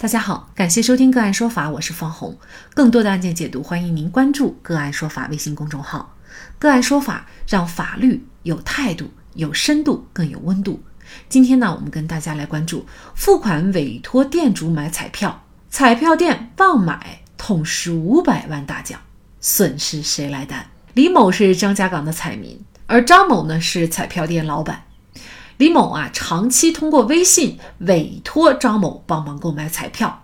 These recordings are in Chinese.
大家好，感谢收听个案说法，我是方红。更多的案件解读，欢迎您关注个案说法微信公众号。个案说法让法律有态度、有深度、更有温度。今天呢，我们跟大家来关注付款委托店主买彩票，彩票店忘买，痛失五百万大奖，损失谁来担？李某是张家港的彩民，而张某呢是彩票店老板。李某啊，长期通过微信委托张某帮忙购买彩票。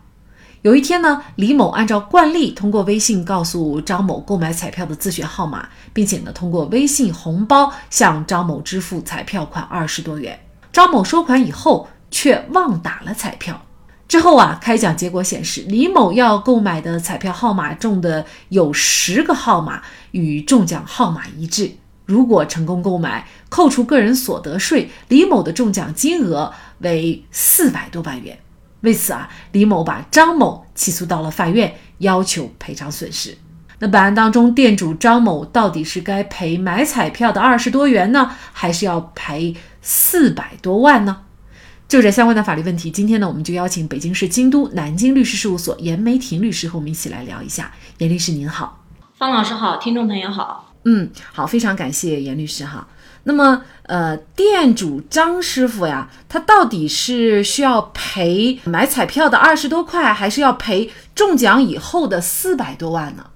有一天呢，李某按照惯例通过微信告诉张某购买彩票的自选号码，并且呢，通过微信红包向张某支付彩票款二十多元。张某收款以后却忘打了彩票。之后啊，开奖结果显示，李某要购买的彩票号码中的有十个号码与中奖号码一致。如果成功购买，扣除个人所得税，李某的中奖金额为四百多万元。为此啊，李某把张某起诉到了法院，要求赔偿损失。那本案当中，店主张某到底是该赔买彩票的二十多元呢，还是要赔四百多万呢？就这相关的法律问题，今天呢，我们就邀请北京市京都南京律师事务所严梅婷律师和我们一起来聊一下。严律师您好，方老师好，听众朋友好。嗯，好，非常感谢严律师哈。那么，呃，店主张师傅呀，他到底是需要赔买彩票的二十多块，还是要赔中奖以后的四百多万呢？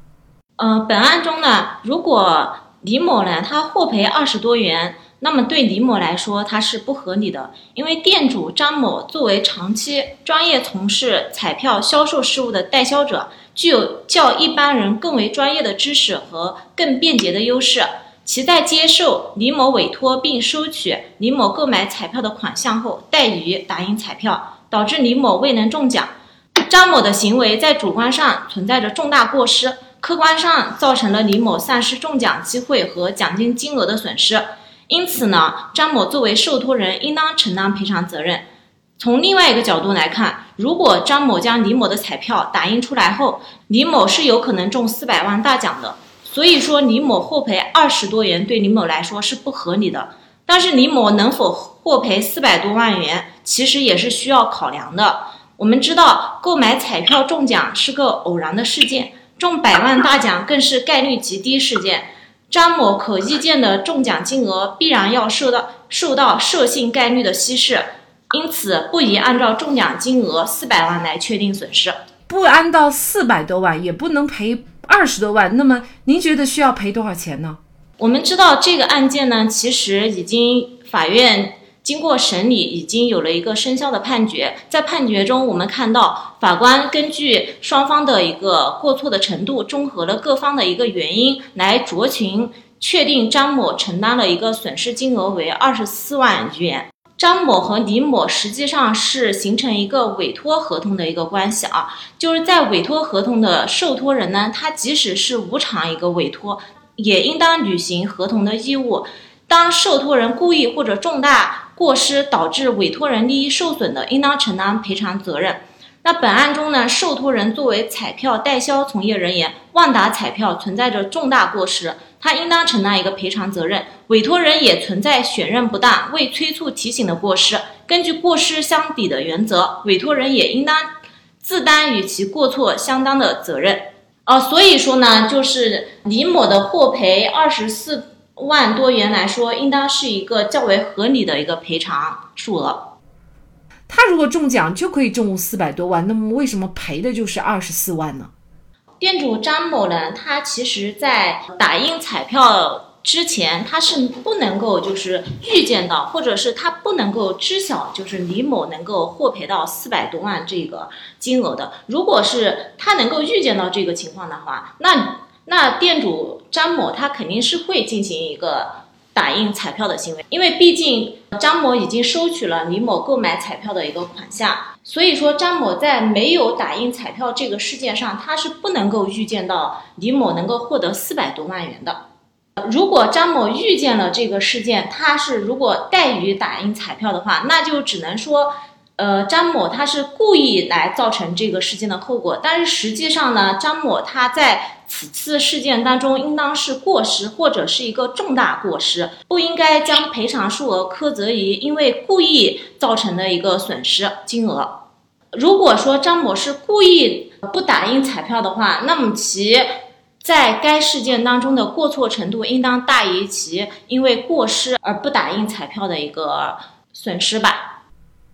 呃，本案中呢，如果李某呢他获赔二十多元，那么对李某来说他是不合理的，因为店主张某作为长期专业从事彩票销售事务的代销者。具有较一般人更为专业的知识和更便捷的优势。其在接受李某委托并收取李某购买彩票的款项后，怠于打印彩票，导致李某未能中奖。张某的行为在主观上存在着重大过失，客观上造成了李某丧失中奖机会和奖金金额的损失。因此呢，张某作为受托人，应当承担赔偿责任。从另外一个角度来看，如果张某将李某的彩票打印出来后，李某是有可能中四百万大奖的。所以说，李某获赔二十多元对李某来说是不合理的。但是李某能否获赔四百多万元，其实也是需要考量的。我们知道，购买彩票中奖是个偶然的事件，中百万大奖更是概率极低事件。张某可预见的中奖金额必然要受到受到设性概率的稀释。因此，不宜按照中奖金额四百万来确定损失，不按到四百多万，也不能赔二十多万。那么，您觉得需要赔多少钱呢？我们知道这个案件呢，其实已经法院经过审理，已经有了一个生效的判决。在判决中，我们看到法官根据双方的一个过错的程度，综合了各方的一个原因，来酌情确定张某承担了一个损失金额为二十四万余元。张某和李某实际上是形成一个委托合同的一个关系啊，就是在委托合同的受托人呢，他即使是无偿一个委托，也应当履行合同的义务。当受托人故意或者重大过失导致委托人利益受损的，应当承担赔偿责任。那本案中呢，受托人作为彩票代销从业人员，万达彩票存在着重大过失。他应当承担一个赔偿责任，委托人也存在选任不当、未催促提醒的过失。根据过失相抵的原则，委托人也应当自担与其过错相当的责任。啊，所以说呢，就是李某的获赔二十四万多元来说，应当是一个较为合理的一个赔偿数额。他如果中奖就可以中四百多万，那么为什么赔的就是二十四万呢？店主张某呢，他其实在打印彩票之前，他是不能够就是预见到，或者是他不能够知晓，就是李某能够获赔到四百多万这个金额的。如果是他能够预见到这个情况的话，那那店主张某他肯定是会进行一个。打印彩票的行为，因为毕竟张某已经收取了李某购买彩票的一个款项，所以说张某在没有打印彩票这个事件上，他是不能够预见到李某能够获得四百多万元的。如果张某预见了这个事件，他是如果怠于打印彩票的话，那就只能说，呃，张某他是故意来造成这个事件的后果。但是实际上呢，张某他在。此次事件当中，应当是过失或者是一个重大过失，不应该将赔偿数额苛责于因为故意造成的一个损失金额。如果说张某是故意不打印彩票的话，那么其在该事件当中的过错程度应当大于其因为过失而不打印彩票的一个损失吧。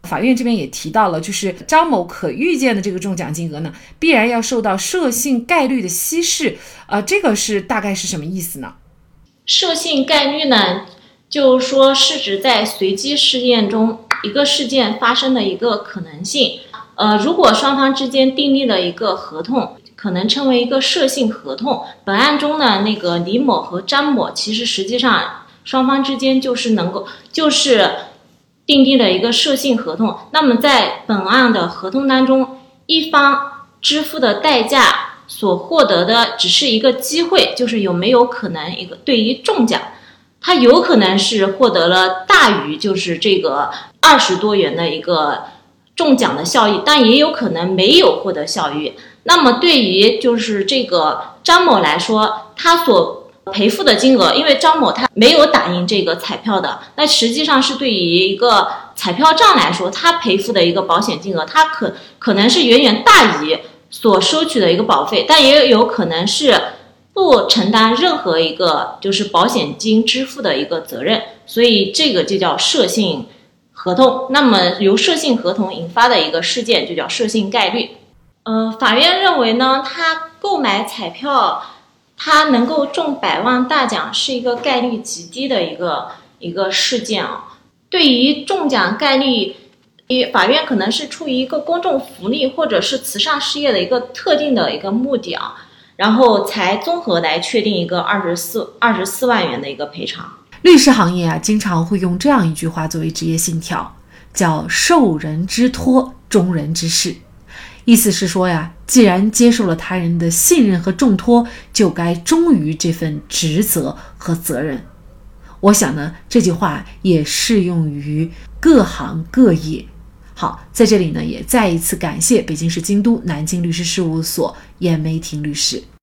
法院这边也提到了，就是张某可预见的这个中奖金额呢，必然要受到涉性概率的稀释。呃，这个是大概是什么意思呢？涉性概率呢，就是说是指在随机事件中一个事件发生的一个可能性。呃，如果双方之间订立了一个合同，可能称为一个涉性合同。本案中呢，那个李某和张某其实实际上双方之间就是能够就是。订立了一个授信合同，那么在本案的合同当中，一方支付的代价所获得的只是一个机会，就是有没有可能一个对于中奖，他有可能是获得了大于就是这个二十多元的一个中奖的效益，但也有可能没有获得效益。那么对于就是这个张某来说，他所赔付的金额，因为张某他没有打印这个彩票的，那实际上是对于一个彩票账来说，他赔付的一个保险金额，他可可能是远远大于所收取的一个保费，但也有可能是不承担任何一个就是保险金支付的一个责任，所以这个就叫涉性合同。那么由涉性合同引发的一个事件就叫涉性概率。呃，法院认为呢，他购买彩票。他能够中百万大奖是一个概率极低的一个一个事件啊。对于中奖概率，法院可能是出于一个公众福利或者是慈善事业的一个特定的一个目的啊，然后才综合来确定一个二十四二十四万元的一个赔偿。律师行业啊，经常会用这样一句话作为职业信条，叫“受人之托，忠人之事”。意思是说呀，既然接受了他人的信任和重托，就该忠于这份职责和责任。我想呢，这句话也适用于各行各业。好，在这里呢，也再一次感谢北京市京都南京律师事务所严梅婷律师。